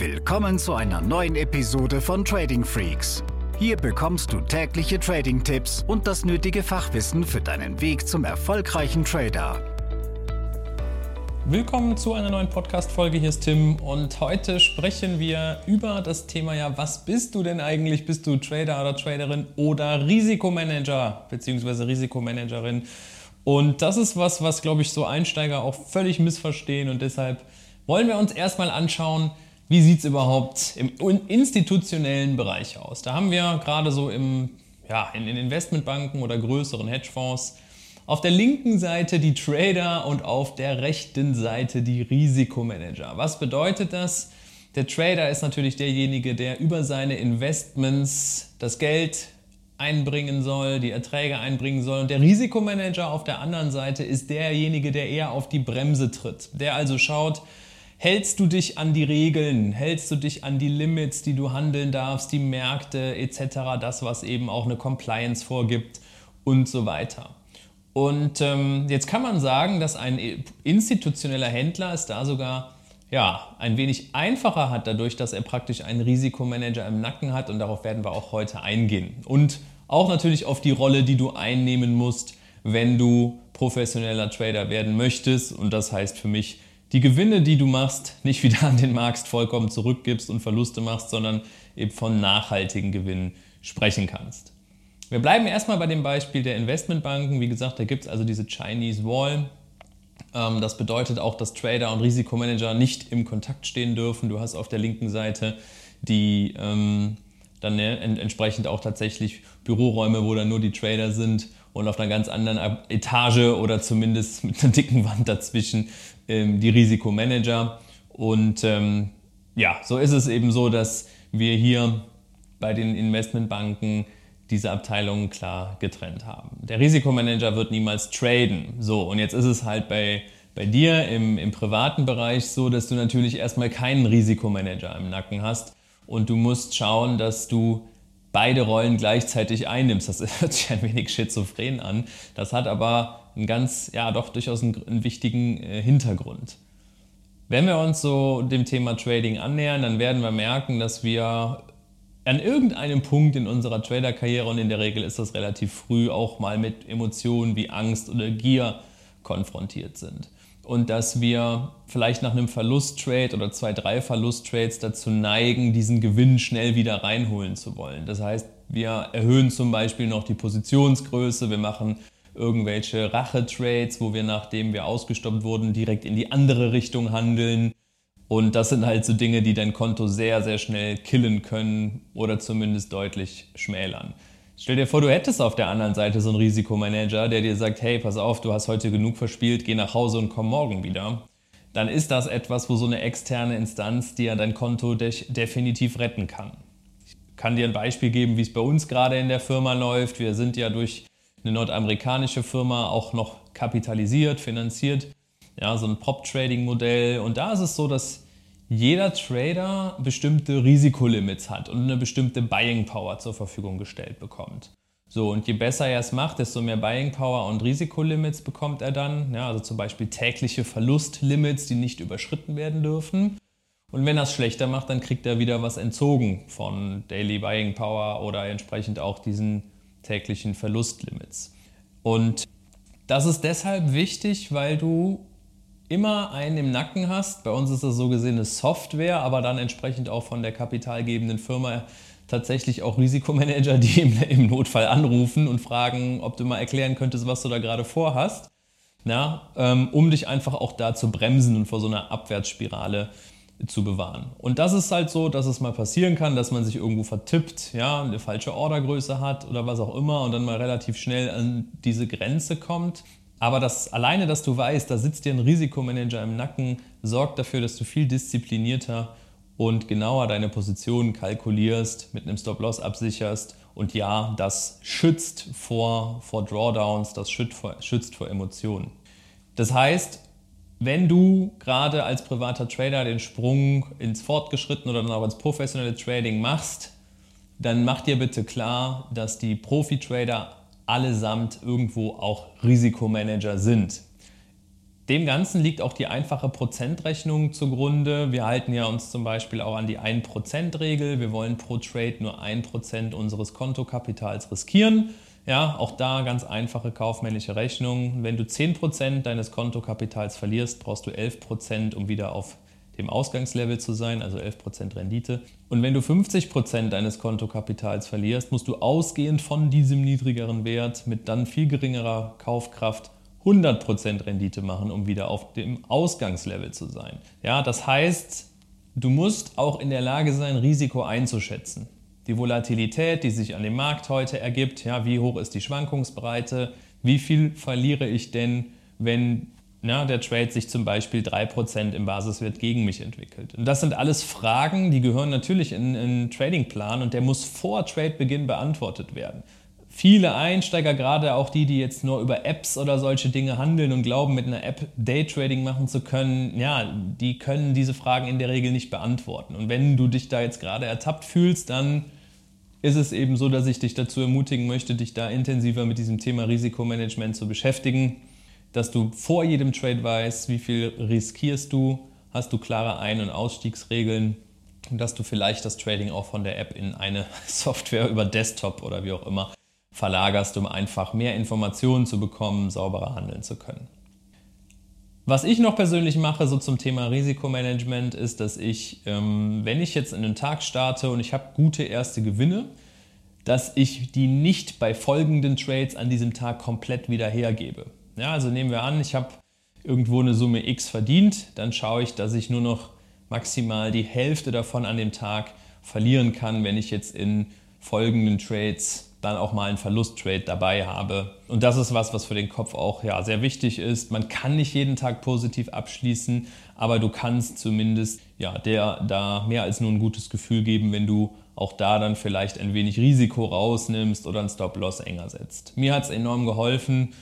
Willkommen zu einer neuen Episode von Trading Freaks. Hier bekommst du tägliche Trading-Tipps und das nötige Fachwissen für deinen Weg zum erfolgreichen Trader. Willkommen zu einer neuen Podcast-Folge. Hier ist Tim und heute sprechen wir über das Thema: Ja, was bist du denn eigentlich? Bist du Trader oder Traderin oder Risikomanager bzw. Risikomanagerin? Und das ist was, was glaube ich so Einsteiger auch völlig missverstehen und deshalb wollen wir uns erstmal anschauen, wie sieht es überhaupt im institutionellen Bereich aus. Da haben wir gerade so im, ja, in den Investmentbanken oder größeren Hedgefonds auf der linken Seite die Trader und auf der rechten Seite die Risikomanager. Was bedeutet das? Der Trader ist natürlich derjenige, der über seine Investments das Geld einbringen soll, die Erträge einbringen soll. Und der Risikomanager auf der anderen Seite ist derjenige, der eher auf die Bremse tritt, der also schaut, Hältst du dich an die Regeln? Hältst du dich an die Limits, die du handeln darfst, die Märkte etc., das, was eben auch eine Compliance vorgibt und so weiter. Und ähm, jetzt kann man sagen, dass ein institutioneller Händler es da sogar ja, ein wenig einfacher hat, dadurch, dass er praktisch einen Risikomanager im Nacken hat und darauf werden wir auch heute eingehen. Und auch natürlich auf die Rolle, die du einnehmen musst, wenn du professioneller Trader werden möchtest. Und das heißt für mich, die Gewinne, die du machst, nicht wieder an den Markt vollkommen zurückgibst und Verluste machst, sondern eben von nachhaltigen Gewinnen sprechen kannst. Wir bleiben erstmal bei dem Beispiel der Investmentbanken. Wie gesagt, da gibt es also diese Chinese Wall. Ähm, das bedeutet auch, dass Trader und Risikomanager nicht im Kontakt stehen dürfen. Du hast auf der linken Seite die ähm, dann entsprechend auch tatsächlich Büroräume, wo dann nur die Trader sind und auf einer ganz anderen Etage oder zumindest mit einer dicken Wand dazwischen ähm, die Risikomanager. Und ähm, ja, so ist es eben so, dass wir hier bei den Investmentbanken diese Abteilungen klar getrennt haben. Der Risikomanager wird niemals traden. So, und jetzt ist es halt bei, bei dir im, im privaten Bereich so, dass du natürlich erstmal keinen Risikomanager im Nacken hast und du musst schauen, dass du beide Rollen gleichzeitig einnimmst. Das hört sich ein wenig schizophren an. Das hat aber einen ganz, ja, doch durchaus einen, einen wichtigen äh, Hintergrund. Wenn wir uns so dem Thema Trading annähern, dann werden wir merken, dass wir an irgendeinem Punkt in unserer Trader-Karriere, und in der Regel ist das relativ früh, auch mal mit Emotionen wie Angst oder Gier konfrontiert sind und dass wir vielleicht nach einem Verlusttrade oder zwei, drei Verlusttrades dazu neigen, diesen Gewinn schnell wieder reinholen zu wollen. Das heißt, wir erhöhen zum Beispiel noch die Positionsgröße, wir machen irgendwelche Rache-Trades, wo wir, nachdem wir ausgestoppt wurden, direkt in die andere Richtung handeln. Und das sind halt so Dinge, die dein Konto sehr, sehr schnell killen können oder zumindest deutlich schmälern. Stell dir vor, du hättest auf der anderen Seite so einen Risikomanager, der dir sagt, hey, pass auf, du hast heute genug verspielt, geh nach Hause und komm morgen wieder. Dann ist das etwas, wo so eine externe Instanz dir dein Konto de definitiv retten kann. Ich kann dir ein Beispiel geben, wie es bei uns gerade in der Firma läuft. Wir sind ja durch eine nordamerikanische Firma auch noch kapitalisiert, finanziert. Ja, so ein Prop-Trading-Modell. Und da ist es so, dass jeder Trader bestimmte Risikolimits hat und eine bestimmte Buying Power zur Verfügung gestellt bekommt. So, und je besser er es macht, desto mehr Buying Power und Risikolimits bekommt er dann. Ja, also zum Beispiel tägliche Verlustlimits, die nicht überschritten werden dürfen. Und wenn er es schlechter macht, dann kriegt er wieder was entzogen von Daily Buying Power oder entsprechend auch diesen täglichen Verlustlimits. Und das ist deshalb wichtig, weil du immer einen im Nacken hast. Bei uns ist das so gesehen eine Software, aber dann entsprechend auch von der kapitalgebenden Firma tatsächlich auch Risikomanager, die im, Notfall anrufen und fragen, ob du mal erklären könntest, was du da gerade vorhast. Ja, ähm, um dich einfach auch da zu bremsen und vor so einer Abwärtsspirale zu bewahren. Und das ist halt so, dass es mal passieren kann, dass man sich irgendwo vertippt, ja, eine falsche Ordergröße hat oder was auch immer und dann mal relativ schnell an diese Grenze kommt. Aber das, alleine, dass du weißt, da sitzt dir ein Risikomanager im Nacken, sorgt dafür, dass du viel disziplinierter und genauer deine Positionen kalkulierst, mit einem Stop-Loss absicherst. Und ja, das schützt vor, vor Drawdowns, das schützt vor, schützt vor Emotionen. Das heißt, wenn du gerade als privater Trader den Sprung ins fortgeschrittene oder dann auch ins professionelle Trading machst, dann mach dir bitte klar, dass die Profi-Trader allesamt irgendwo auch Risikomanager sind. Dem Ganzen liegt auch die einfache Prozentrechnung zugrunde. Wir halten ja uns zum Beispiel auch an die 1%-Regel. Wir wollen pro Trade nur 1% unseres Kontokapitals riskieren. Ja, auch da ganz einfache kaufmännische Rechnung. Wenn du 10% deines Kontokapitals verlierst, brauchst du 11%, um wieder auf dem Ausgangslevel zu sein, also 11% Rendite. Und wenn du 50% deines Kontokapitals verlierst, musst du ausgehend von diesem niedrigeren Wert mit dann viel geringerer Kaufkraft 100% Rendite machen, um wieder auf dem Ausgangslevel zu sein. Ja, das heißt, du musst auch in der Lage sein, Risiko einzuschätzen. Die Volatilität, die sich an dem Markt heute ergibt, ja, wie hoch ist die Schwankungsbreite, wie viel verliere ich denn, wenn na, der Trade sich zum Beispiel 3% im Basiswert gegen mich entwickelt. Und das sind alles Fragen, die gehören natürlich in einen Tradingplan und der muss vor Tradebeginn beantwortet werden. Viele Einsteiger, gerade auch die, die jetzt nur über Apps oder solche Dinge handeln und glauben, mit einer App Daytrading machen zu können, ja, die können diese Fragen in der Regel nicht beantworten. Und wenn du dich da jetzt gerade ertappt fühlst, dann ist es eben so, dass ich dich dazu ermutigen möchte, dich da intensiver mit diesem Thema Risikomanagement zu beschäftigen dass du vor jedem Trade weißt, wie viel riskierst du, hast du klare Ein- und Ausstiegsregeln und dass du vielleicht das Trading auch von der App in eine Software über Desktop oder wie auch immer verlagerst, um einfach mehr Informationen zu bekommen, sauberer handeln zu können. Was ich noch persönlich mache, so zum Thema Risikomanagement, ist, dass ich, ähm, wenn ich jetzt in den Tag starte und ich habe gute erste Gewinne, dass ich die nicht bei folgenden Trades an diesem Tag komplett wieder hergebe. Ja, also nehmen wir an, ich habe irgendwo eine Summe X verdient, dann schaue ich, dass ich nur noch maximal die Hälfte davon an dem Tag verlieren kann, wenn ich jetzt in folgenden Trades dann auch mal einen Verlusttrade dabei habe. Und das ist was, was für den Kopf auch ja, sehr wichtig ist. Man kann nicht jeden Tag positiv abschließen, aber du kannst zumindest ja, der da mehr als nur ein gutes Gefühl geben, wenn du auch da dann vielleicht ein wenig Risiko rausnimmst oder einen Stop-Loss enger setzt. Mir hat es enorm geholfen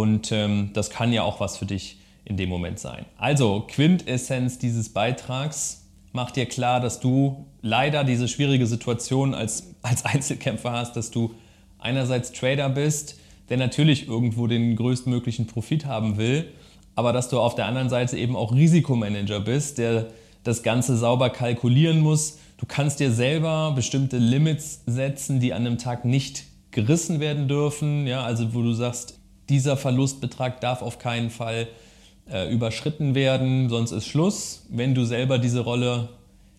und ähm, das kann ja auch was für dich in dem Moment sein. Also, Quintessenz dieses Beitrags macht dir klar, dass du leider diese schwierige Situation als, als Einzelkämpfer hast, dass du einerseits Trader bist, der natürlich irgendwo den größtmöglichen Profit haben will, aber dass du auf der anderen Seite eben auch Risikomanager bist, der das Ganze sauber kalkulieren muss. Du kannst dir selber bestimmte Limits setzen, die an einem Tag nicht gerissen werden dürfen. Ja, also wo du sagst, dieser Verlustbetrag darf auf keinen Fall äh, überschritten werden, sonst ist Schluss. Wenn du selber diese Rolle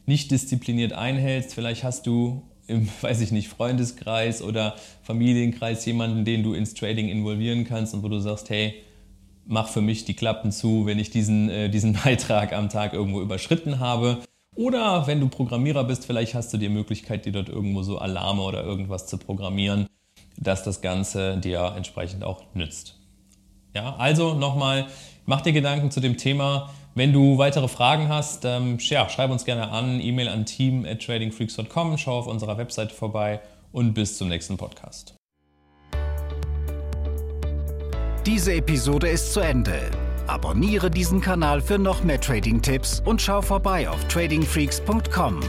nicht diszipliniert einhältst, vielleicht hast du im, weiß ich nicht, Freundeskreis oder Familienkreis jemanden, den du ins Trading involvieren kannst und wo du sagst, hey, mach für mich die Klappen zu, wenn ich diesen, äh, diesen Beitrag am Tag irgendwo überschritten habe. Oder wenn du Programmierer bist, vielleicht hast du die Möglichkeit, dir dort irgendwo so Alarme oder irgendwas zu programmieren, dass das Ganze dir entsprechend auch nützt. Ja, also nochmal, mach dir Gedanken zu dem Thema. Wenn du weitere Fragen hast, ähm, ja, schreib uns gerne an, E-Mail an team at tradingfreaks.com, schau auf unserer Webseite vorbei und bis zum nächsten Podcast. Diese Episode ist zu Ende. Abonniere diesen Kanal für noch mehr Trading-Tipps und schau vorbei auf tradingfreaks.com.